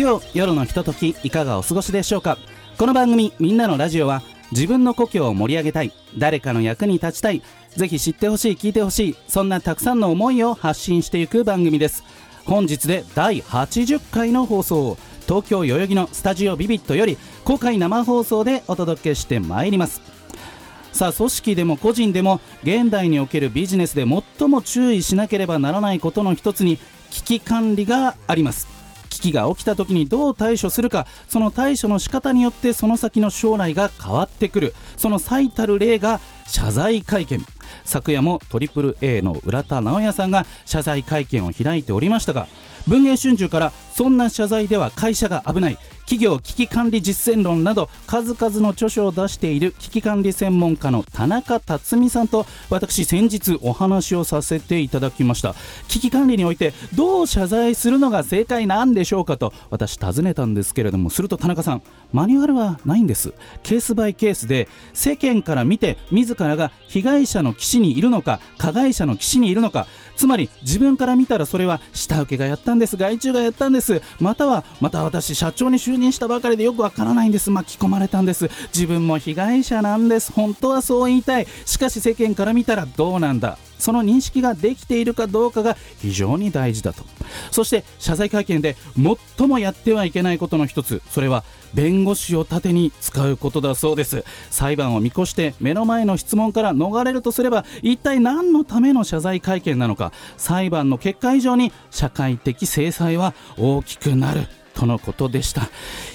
月曜夜のひとときいかがお過ごしでしょうか？この番組「みんなのラジオは」自分の故郷を盛り上げたい誰かの役に立ちたいぜひ知ってほしい聞いてほしいそんなたくさんの思いを発信していく番組です。本日で第80回の放送東京代々木のスタジオビビットより公開生放送でお届けしてまいります。さあ組織でも個人でも現代におけるビジネスで最も注意しなければならないことの一つに危機管理があります。危機が起きた時にどう対処するかその対処の仕方によってその先の将来が変わってくる。その最たる例が謝罪会見。昨夜も AAA の浦田直也さんが謝罪会見を開いておりましたが文藝春秋からそんな謝罪では会社が危ない。企業危機管理実践論など数々の著書を出している危機管理専門家の田中辰巳さんと私先日お話をさせていただきました。危機管理においてどう謝罪するのが正解なんでしょうかと私尋ねたんですけれどもすると田中さんマニュアルはないんです。ケースバイケースで世間から見て自らが被害者の岸にいるのか加害者の岸にいるのかつまり自分から見たらそれは下請けがやったんです外注がやったんです。またはまた私社長に就任したばかりでよくわからないんです。巻き込まれたんです。自分も被害者なんです。本当はそう言いたい。しかし世間から見たらどうなんだ。その認識ができているかどうかが非常に大事だと。そして謝罪会見で最もやってはいけないことの一つそれは弁護士を盾に使うことだそうです。裁判を見越して目の前の質問から逃れるとすれば一体何のための謝罪会見なのか。裁判の結果以上に社会的制裁は大きくなる。とのことでした。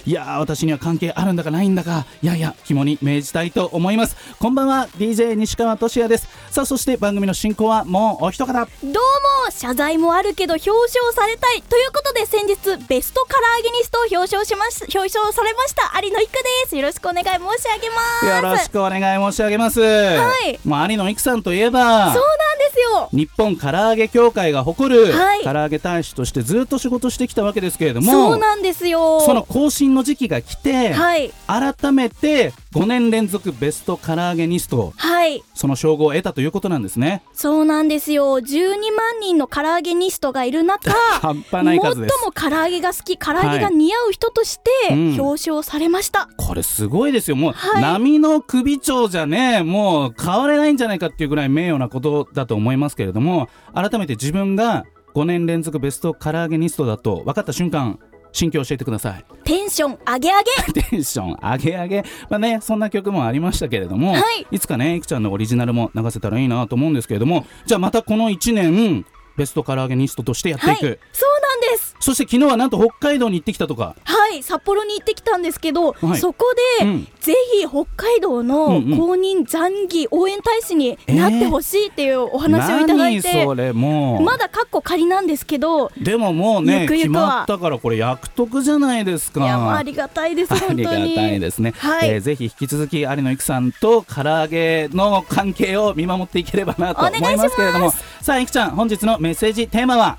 いやー私には関係あるんだかないんだか。いやいや肝に銘じたいと思います。こんばんは DJ 西川俊也です。さあそして番組の進行はもうお一方。どうも謝罪もあるけど表彰されたい。ということで先日ベストカラーゲニストを表彰しまし表彰されました有野育です。よろしくお願い申し上げます。よろしくお願い申し上げます。はい。もう有野育さんといえば。そうなよ。日本唐揚げ協会が誇る、はい。唐揚げ大使としてずっと仕事してきたわけですけれどもそうなんですよ。その更新の時期が来て、はい。改めて5年連続ベスト唐揚げニストはい。その称号を得たということなんですね。そうなんですよ。12万人の唐揚げニストがいる中 半端ない数です。最も唐揚げが好き唐揚げが似合う人としてうん。表彰されました、これすごいですよ。もう、はい。波の首長じゃねもう変われないんじゃないかっていうぐらい名誉なことだと思いますけれども改めて自分が5年連続ベスト唐揚げニストだと分かった瞬間心境教えてくださいテンション上げ上げテンション上げ上げ。まあね、そんな曲もありましたけれども、はいつかね、いくちゃんのオリジナルも流せたらいいなと思うんですけれども、じゃあまたこの1年、ベスト唐揚げニストとしてやっていく。はいそうなんです。そして昨日はなんと北海道に行ってきたとか。はい札幌に行ってきたんですけど、はい。そこで、うん。ぜひ北海道の公認残儀応援大使になってほしいっていうお話をいただいて、何それもう。まだカッコ仮なんですけどでももうねゆくゆくは。決まったからこれ役得じゃないですか。いやもうありがたいですあ本当に。りがたいですね、はい。えーぜひ引き続き有野育さんと唐揚げの関係を見守っていければなと思いますけれども。さあいくちゃん本日のメッセージテーマは？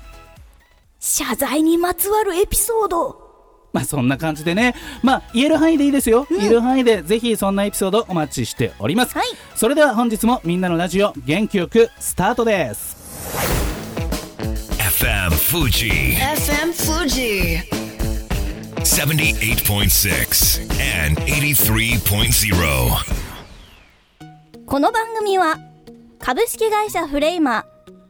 謝罪にまつわるエピソードまあそんな感じでね、まあ言える範囲でいいですよ。言える範囲でぜひそんなエピソードお待ちしております。はいそれでは本日もみんなのラジオ元気よくスタートです。FM Fuji FM Fuji 78.6 and 83.0. この番組は株式会社フレイマー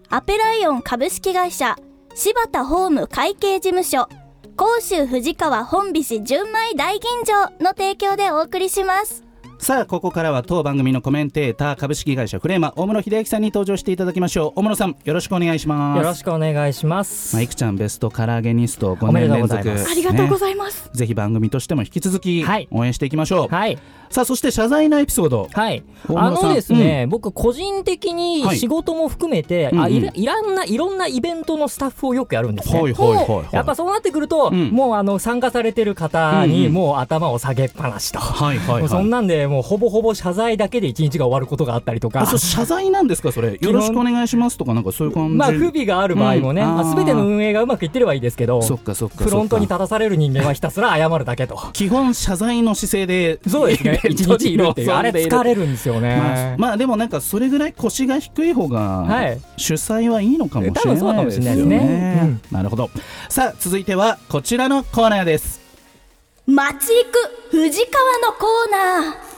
アペライオン株式会社柴田ホーム会計事務所甲州藤川本菱純米大吟醸の提供でお送りします。さあここからは当番組のコメンテーター株式会社フレーマ大室秀明さんに登場していただきましょう。大室さんよろしくお願いします。よろしくお願いします。まあ、いくちゃんベストカラーゲニスト5おめで年連続、とうございます。ありがとうごねざいます、ぜひ番組としても引き続きはい。応援していきましょう、はい。さあそして謝罪のエピソード。はい。大あのですね、僕個人的はい。に仕事も含めて、うんうん。あいらいらんないろんなイベントのスタッフをよくやるんですね。はいはいはいはい。やっぱそうなってくると、うん。もうあの参加されてる方うんうんにもう頭を下げっぱなしと。はいはいはい。もうそんなんでもうほぼほぼ謝罪だけで一日が終わることがあったりとか。あそう謝罪なんですかそれ。よろしくお願いしますとかなんかそういう感じ。まあ不備がある場合もね、うん。まあ、全ての運営がうまくいってればいいですけどそっかそっかそっか。フロントに立たされる人間はひたすら謝るだけと。基本謝罪の姿勢でそうですね。一日いるっていうあれ疲れるるんですよまあね、まあでもなんかそれぐらい腰が低い方がはい。主催はいいのかもしれない多分そうかもしれないですね。ようん。なるほど。さあ続いてはこちらのコーナーです。街行く藤川のコーナー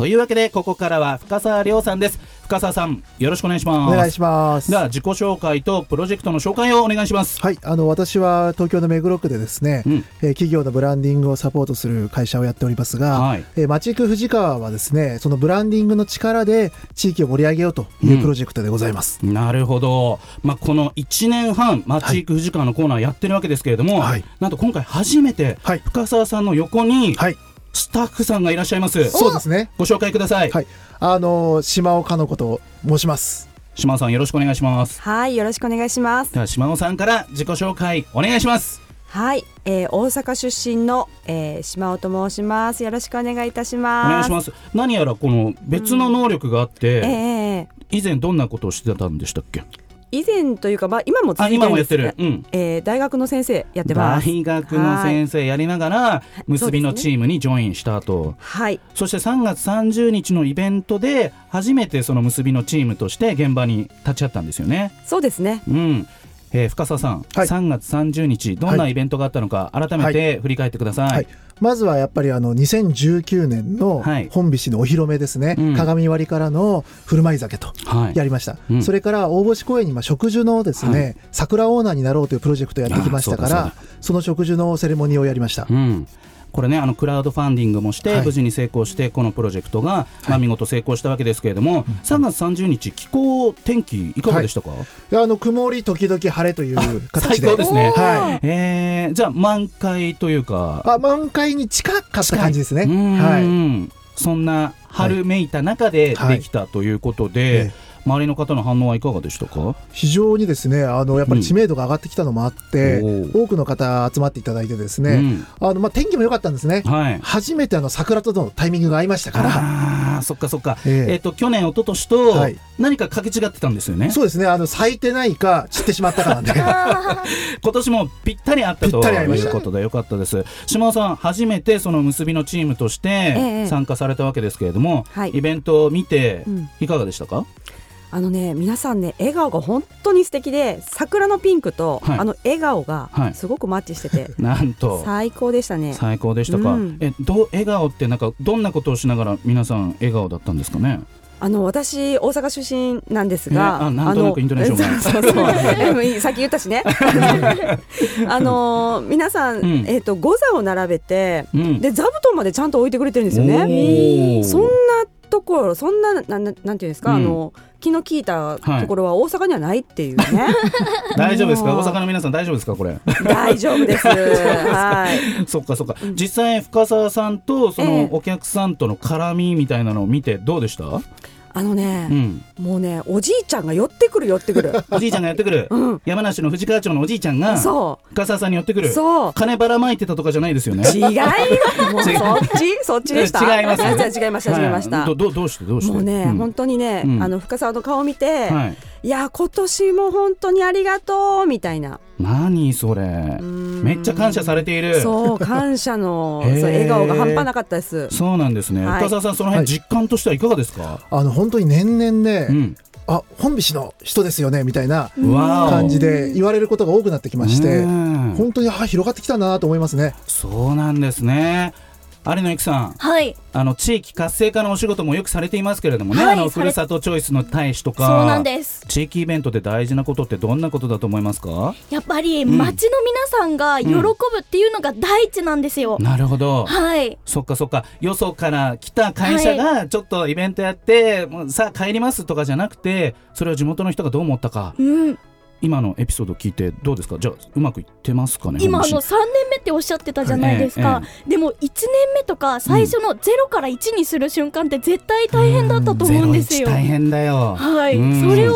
というわけでここからは深澤亮さんです。深澤さんよろしくお願いします。お願いします。で。は自己紹介とプロジェクトの紹介をお願いします。はい、あの私は東京の目黒区でですね、うん。えー企業のブランディングをサポートする会社をやっておりますが、はい。えー、町行く藤川はですね、そのブランディングの力で地域を盛り上げようというプロジェクトでございます。なるほど、まあ、この1年半街行く藤川のコーナーやってるわけですけれども、はい。なんと今回初めてはい。深澤さんの横にはい、スタッフさんがいらっしゃいます、そうですね。ご紹介ください、はい、あの島尾かの子と申します。島尾さんよろしくお願いしますはい、よろしくお願いします。では島尾さんから自己紹介お願いしますはい、えー、大阪出身の、えー、島尾と申します。よろしくお願いいたしおます。願いします何やらこの別の能力があって、ええ以前どんなことをしてたんでしたっけ？以前というか、まあ、今も続いてあ今もやっるんですねてる。うん。えー、大学の先生やってます。大学の先生やりながら結びのチームにジョインした後はい、そして3月30日のイベントで初めてその結びのチームとして現場に立ち会ったんですよね。そうですね。うんえー深澤さん、はい。3月30日どんなイベントがあったのか改めて振り返ってください。はい、まずはやっぱりあの2019年のはい。本菱のお披露目ですね、うん。鏡割りからの振る舞い酒とはい。やりました、うん。それから大星公園にまあ植樹のですね、はい。桜オーナーになろうというプロジェクトをやってきましたからその植樹のセレモニーをやりました、うんこれねあのクラウドファンディングもして、はい。無事に成功してこのプロジェクトが、まあ、見事成功したわけですけれども、3月30日気候天気いかがでしたか、であの曇り時々晴れという形で。最高ですね。はい。えーじゃあ満開というかあ満開に近かった感じですね。うん。はい。そんな春めいた中ではい。できたということで、ええ周りの方の反応はいかがでしたか？非常にですねあのやっぱり知名度が上がってきたのもあって、うん多くの方集まっていただいてですね、うん。あのまあ、天気も良かったんですね、はい。初めてあの桜とのタイミングが合いましたから。あーそっかそっか、ええ。えっと去年一昨年とはい。何か掛け違ってたんですよね、そうですねあの咲いてないか散ってしまったかなんで今年もぴったりあったぴとったり合いうことでよかったです。島尾さん初めてその結びのチームとしえてえ。参加されたわけですけれども、はい。イベントを見てうん。いかがでしたか、あのね、皆さんね、笑顔が本当に素敵で、桜のピンクと、はい。あの笑顔がはい。すごくマッチしてて、なんと。最高でしたね。最高でしたか、うん。えどう笑顔ってなんかどんなことをしながら皆さん笑顔だったんですかね？あの私大阪出身なんですえが、あなんとなくイントネーションが。そうそう。そう でもいいさっき言ったしね。あの皆さん、うん。えっ、と五座を並べて、うん。で座布団までちゃんと置いてくれてるんですよおね。ー。そんなところ、そんななんなんていうんですか、うん。あの気の利いたところは大阪にはないっていうね。大丈夫ですか？大阪の皆さん大丈夫ですか？これ。大丈夫です。はい。そっかそっか、実際深澤さんとそえのえ。お客さんとの絡みみたいなのを見てどうでした、あのね、うん、もうねおじいちゃんが寄ってくる寄ってくる。おじいちゃんがやってくる、うん。山梨の藤川町のおじいちゃんがそ深澤さんに寄ってくうる。そう。金ばらまいてたとかじゃないですよね。違います。もうそっち？そっちでした？違います違いました違いました。はいどどどうしてどうして？もうね、ん。本当にね、うん。あの深澤の顔を見て、はいい、や今年も本当にありがとうみたいな、何それ。ん。めっちゃ感謝されている。そう感謝の そう笑顔が半端なかったです。そうなんですね、はい。深澤さんその辺実感としてはいかがですか、あの本当に年々ね、うん。あ本菱の人ですよねみたいな感じで言われることが多くなってきまして、うん本当にあ広がってきたなと思いますね。そうなんですね有野由紀さんはい。あの地域活性化のお仕事もよくされていますけれどもね、はいあのふるさとチョイスの大使とかそうなんです。地域イベントで大事なことってどんなことだと思いますか？やっぱりん。町の皆さんが喜ぶっていうのが第一なんですよ、なるほど。はい。そっかそっか。よそから来た会社がちょっとイベントやって、もうさあ帰りますとかじゃなくてそれを地元の人がどう思ったか。うん今のエピソード聞いてどうですか？じゃあうまくいってますかね？今あの3年目っておっしゃってたじゃないですか、えでも1年目とか最初の0から1にする瞬間って絶対大変だったと思うんですよ。ゼロ一大変だよ。はい、うん。それを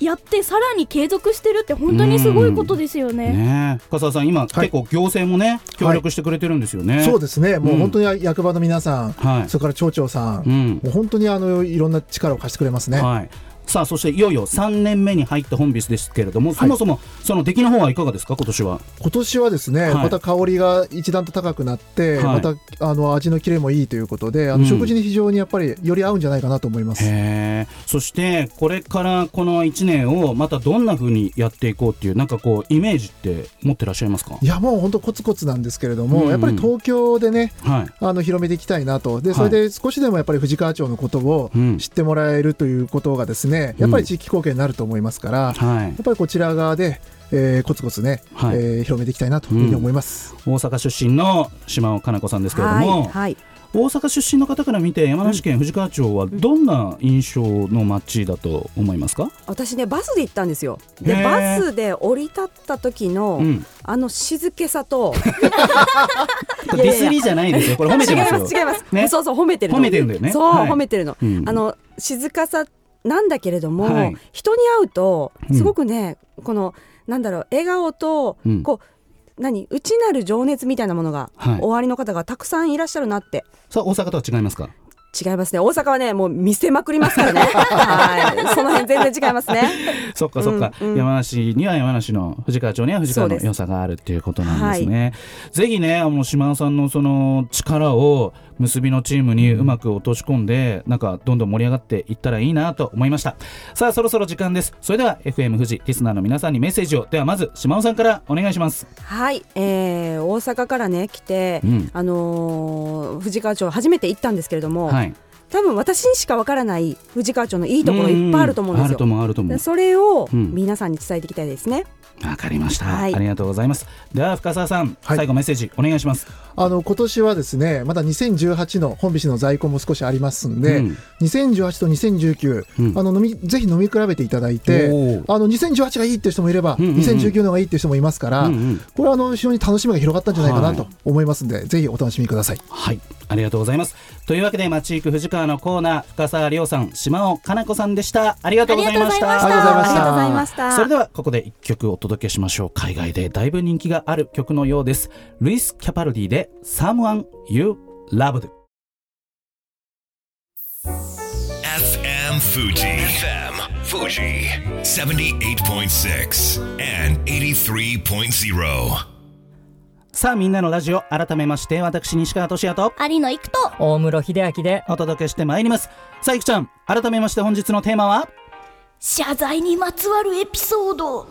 やってさらに継続してるって本当にすごいことですよね。ねえ。深澤さん今、結構行政もね協力してくれてるんですよね、そうですね、もううん本当に役場の皆さん、はい。それから町長さん、うん。もう本当にあのいろんな力を貸してくれますね。はいさあそしていよいよ3年目に入った本日ですけれども、そもそもその出来の方はいかがですか？今年は。今年はですね、はい。また香りが一段と高くなって、はい。またあの味のキレもいいということで、あうん。の食事に非常にやっぱりより合うんじゃないかなと思います。へえそしてこれからこの1年をまたどんな風にやっていこうっていうなんかこうイメージって持ってらっしゃいますか？いやもう本当コツコツなんですけれども、うん。うんやっぱり東京でねはい。あの広めていきたいなと。でそれで少しでもやっぱり藤川町のことをうん。知ってもらえるということがですねやっぱり地域貢献になると思いますから、やはい。っぱりこちら側で、えーコツコツね、はい。えー広めていきたいなというふうに思います。大阪出身の島尾かな子さんですけれども、はい、はい、大阪出身の方から見て山梨県藤川町はどんな印象の街だと思いますか、私ねバスで行ったんですよ。でバスで降り立った時の、うん、あの静けさと ディスりじゃないですよ。これ褒めてますよ。違います違います、ね。そうそう褒めてるの。褒めてるんだよね。そう、はい。褒めてるの、うん。あの静かさなんだけれども、はい。人に会うとうん。すごくね、このなんだろう笑顔と、うん。こう何内なる情熱みたいなものが、はい。おありの方がたくさんいらっしゃるなって。さあ大阪とは違いますか？違いますね。大阪はねもう見せまくりますからね。はい。その辺全然違いますね。そっかそっか、うんうん。山梨には山梨の藤川町には藤川の良さがあるっていうことなんですね。ぜひねあの島尾さんのその力を結びのチームにうまく落とし込んで、なんかどんどん盛り上がっていったらいいなと思いました。さあそろそろ時間です。それでは FM 富士リスナーの皆さんにメッセージを。ではまず島尾さんからお願いします。はい、えー、大阪からね来て、うん。あのー藤川町初めて行ったんですけれども、はい多分私にしかわからない藤川町のいいところいっぱいあると思うんですよ。あると。思うあると思うでそれをうん。皆さんに伝えていきたいですね。わかりました、はい。ありがとうございます。では深澤さん、はい。最後メッセージお願いします。あの今年はですねまだ2018の本菱の在庫も少しありますんで、うん。2018と2019、うん。あの飲みぜひ飲み比べていただいてあの2018がいいっていう人もいれば、うんうんうん。2019の方がいいっていう人もいますから、うんうん。これはあの非常に楽しみが広がったんじゃないかなはいと思いますんで、ぜひお楽しみください。はい、ありがとうございます。というわけで、町行く藤川のコーナー、深澤亮さん、島尾かな子さんでした。ありがとうございました。ありがとうございましたありがとうございました。それでは、ここで一曲お届けしましょう。海外でだいぶ人気がある曲のようです。ルイス・キャパルディで、Someone You Loved。FM Fuji. FM Fuji. 78.6 and 83.0. さあ、みんなのラジオ、改めまして、私、西川俊也と有野育と大室秀明でお届けしてまいります。さあ、いくちゃん、改めまして本日のテーマは？謝罪にまつわるエピソード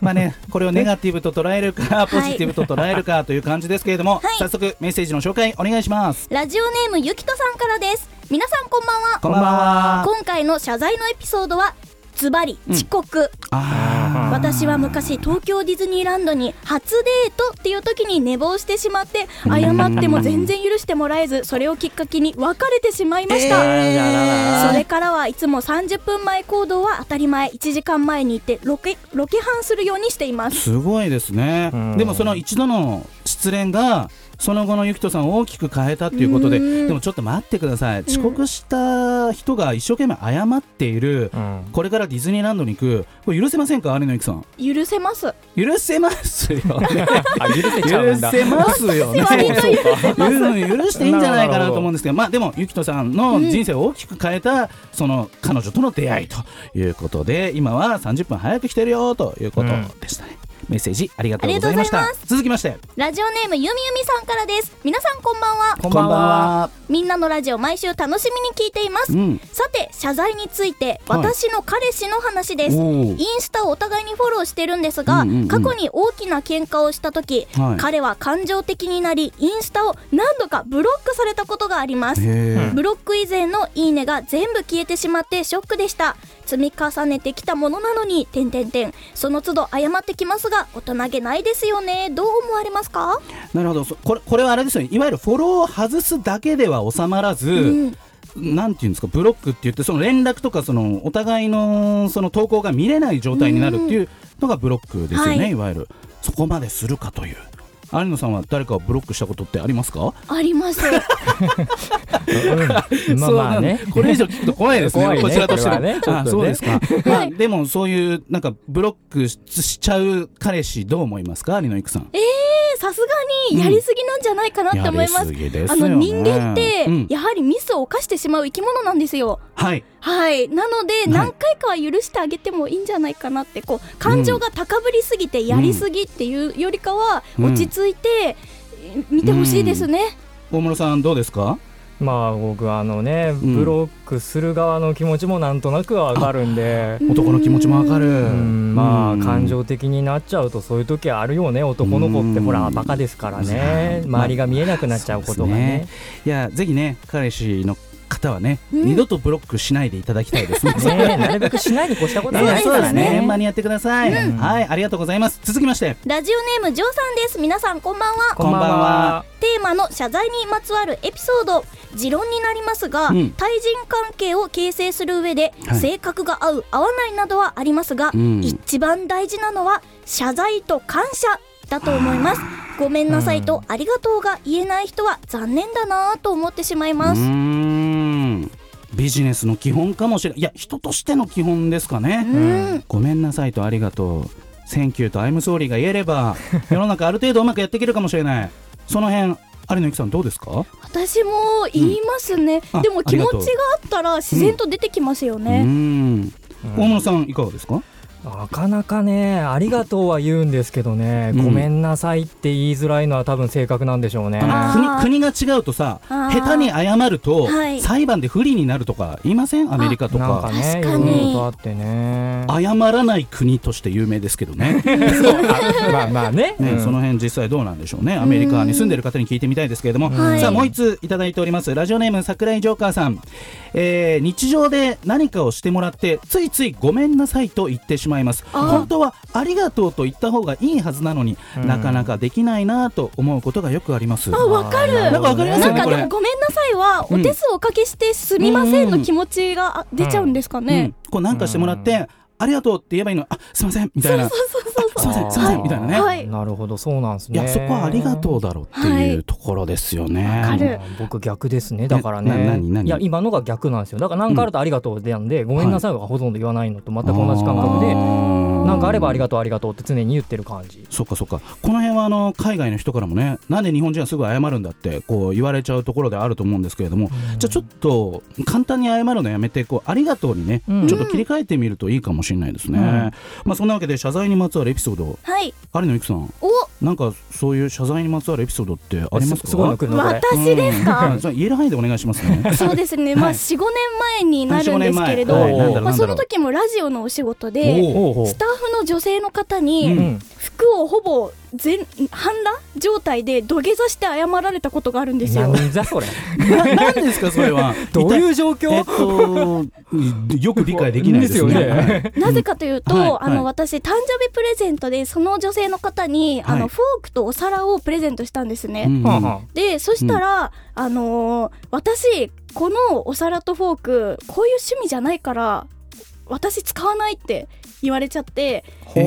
まあね、これをネガティブと捉えるか、ポジティブと捉えるかという感じですけれども、はい早速メッセージの紹介お願いします。ラジオネームゆきとさんからです皆さんこんばんはこんばんは。今回の謝罪のエピソードはズバリ遅刻、あ私は昔東京ディズニーランドに初デートっていう時に寝坊してしまって謝っても全然許してもらえずそれをきっかけに別れてしまいました、それからはいつも30分前行動は当たり前1時間前に行ってロケロケハンするようにしています。すごいですね。うん。でもその一度の失恋がその後のゆきとさんを大きく変えたっていうことでうん。でもちょっと待ってください。遅刻した人が一生懸命謝っているうん。これからディズニーランドに行く。これ許せませんか有野ゆきさん？許せます。許せますよね。あ許せちゃうんだ。許せますよね。許せます。許許していいんじゃないかなと思うんですけどまあでもゆきとさんの人生を大きく変えたその彼女との出会いということで今は30分早く来てるよということでしたね、メッセージありがとうございました。続きまして。ラジオネームゆみゆみさんからです。皆さんこんばんは。こんばんは。みんなのラジオ毎週楽しみに聞いています、うん。さて謝罪についてはい。私の彼氏の話です、おー。インスタをお互いにフォローしてるんですが、うんうんうん。過去に大きな喧嘩をした時、はい。彼は感情的になりインスタを何度かブロックされたことがあります。へブロック以前のいいねが全部消えてしまってショックでした積み重ねてきたものなのに点々点その都度謝ってきますが大人げないですよね。どう思われますか？えなるほど。そこれこれはあれですよね。いわゆるフォローを外すだけでは収まらず、うん。なんていうんですかブロックって言ってその連絡とかそのお互いのその投稿が見れない状態になるっていうのがブロックですよね、はい。い、わゆる。そこまでするかという有野さんは誰かをブロックしたことってありますか？あります。うん。まあまあね。そうなんこれ以上聞くと怖いですねこちらとしてはね。あそうですか、まあ、でもそういうなんかブロックししちゃう彼氏どう思いますか？有野育さん。えーさすがにやりすぎなんじゃないかなって思います、やりすすあの人間って、うん。やはりミスを犯してしまう生き物なんですよ。はい。はい。なので、い。何回かは許してあげてもいいんじゃないかなってこう感情が高ぶりすぎてやりすぎっていうよりかは、うん落ち着いて見てほしいですね、大室さんどうですか？まあ僕はあのねん。ブロックする側の気持ちもなんとなくはわかるんで。男の気持ちもわかる。うんまうん。あ感情的になっちゃうとそういう時あるよね男の子って。ほらうんバカですからね。うん周りが見えなくなっちゃうことがね。いやぜひね彼氏の方はね、うん。二度とブロックしないでいただきたいですね。ね。なるべくしないに越したことはないからね。円満にやってください、うん。はいありがとうございます。続きまして。ラジオネームジョーさんです。皆さんこんばんは。こんばんは。テーマの謝罪にまつわるエピソード。持論になりますが、うん。対人関係を形成する上で、はい。性格が合う合わないなどはありますが、うん。一番大事なのは謝罪と感謝だと思います。ごめんなさいとありがとうが言えない人は残念だなぁと思ってしまいうまーすん。ビジネスの基本かもしれない。いや人としての基本ですかね、うん。ごめんなさいとありがとう「Thank you」と「I'm sorry」が言えれば 世の中ある程度うまくやっていけるかもしれない。その辺有野由紀さんどうですか？私も言いますね、うん。あでも気持ちがあったら自然と出てきますようね、ん。大室さんいかがですか？なかなかねありがとうは言うんですけどね、うん。ごめんなさいって言いづらいのは多分性格なんでしょうね。国国が違うとさ下手に謝ると、はい。裁判で不利になるとか言いません？アメリカとなんかかねいろ確かに。いろとあってね。謝らない国として有名ですけどね。あまあまあね。ね、うん。その辺実際どうなんでしょうね。アメリカに住んでる方に聞いてみたいですけれども、はい。さあもう一ついただいております。ラジオネーム桜井ジョーカーさん、えー日常で何かをしてもらってついついごめんなさいと言ってしまいます。本当はありがとうと言った方がいいはずなのに、うん。なかなかできないなと思うことがよくあります。あわかる。なんかわかります？よねこれなんかでもごめんなさいはお手数おかけしてすみませんの気持ちがあ出ちゃうんですかうん。ね。こうなんかしてもらって、ありがとうって言えばいいのあすいませんみたいな。そうそうそうすいませんすいませんみたいなね、はい。なるほどそうなんですいねやそこはありがとうだろうっていうところですよね。僕逆ですね。だからね。な何何いや今のが逆なんですよ。だから何かあるとありがとうでなんで、ごめんなさいがほとんど言わないのと全く同じ感覚でなんかあればありがとうありがとうって常に言ってる感じ。そっかそっか。この辺はあの海外の人からもねなんで日本人はすぐ謝るんだってこう言われちゃうところであると思うんですけれども、じゃあちょっと簡単に謝るのやめてこうありがとうにね、うん。ちょっと切り替えてみるといいかもしれないですね、うん。まあそんなわけで謝罪にまつわるエピソード。はい。有野由紀さん。お。なんかそういう謝罪にまつわるエピソードってありますか？私ですうかん。それ言える範囲でお願いしますね。そうですね。まあはい4、5年前になるんですけれど、まあその時もラジオのお仕事で。スタッフの女性の方うにうん。服をほぼ全半裸状態で土下座して謝られたことがあるんですよ。何じゃそれ。ななんですかそれは。どういう状況？えっとよく理解できないですね。ですよね。なぜかというと、はい。あの、はい。私誕生日プレゼントでその女性の方に、あはい。のフォークとお皿をプレゼントしたんですね。うん。でそしたら、あのー私このお皿とフォークこういう趣味じゃないから私使わないって言われちゃって。で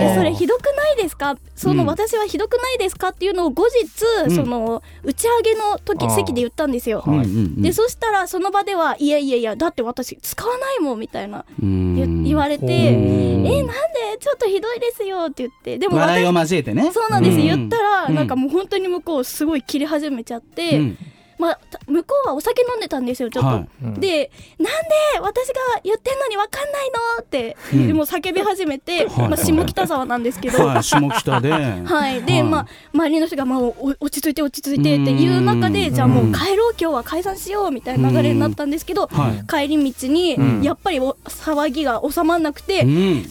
いやそれひどくないですか？その、うん。私はひどくないですかっていうのを後日、うん。その打ち上げの時席で言ったんですよ。うんうんうん。でそしたらその場ではいやいやいやだって私使わないもんみたいなうん。言言われてえなんで？ちょっとひどいですよって言って。でも笑い私を交えてね。そうなんです、うん。言ったら、うん。なんかもう本当に向こうすごい切れ始めちゃって、うんまあ、た向こうはお酒飲んでたんですよちょっと、はい。うん。でなんで私が言ってんのに分かんないの？って、うん。もう叫び始めて、はい。まあ、下北沢なんですけど、はい。下北で。はい、で、はい。まあ、周りの人が、まあ、お落ち着いて落ち着いてっていう中で、うん。じゃあもう帰ろう、今日は解散しようみたいな流れになったんですけど、はい。帰り道に、うん。やっぱりお騒ぎが収まらなくて、うん。そんなん言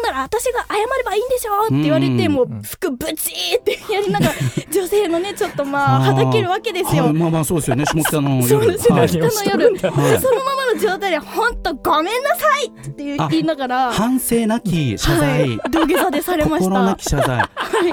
うなら私が謝ればいいんでしょって言われて、うん。もう服ブチーってやりながら、女性のね、ちょっとまあ、はだけるわけですよ。はい。まあまあそうですよね。下北の夜。そう下北の夜、はい。そのままの状態で、本当ごめんなさいって言いながら、反省なき謝罪、はい、土下座でされまし心なた。き謝罪、あ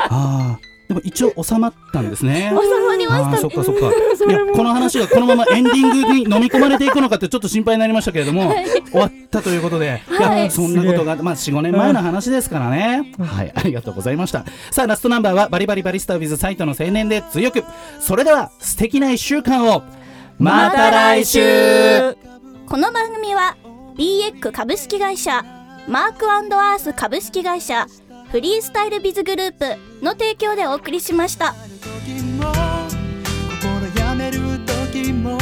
あでも一応収まったんですね。収まりました。ねあーそっかそっか。いやこの話がこのままエンディングに飲み込まれていくのかってちょっと心配になりましたけれども、終わったということで、い。やはいそんなことがまあ45年前の話ですからね、はいありがとうございました。さあラストナンバーはバリバリバリスタ with サイトの青年で強く。それでは素敵な1週間を。また来週。この番組は BX 株式会社マークアース株式会社フリースタイルビズグループの提供でお送りしました。心やめる時も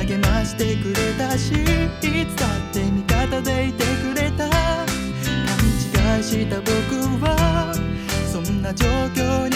励ましてくれたしいつだって味方でいてくれた勘違いした僕はそんな状況に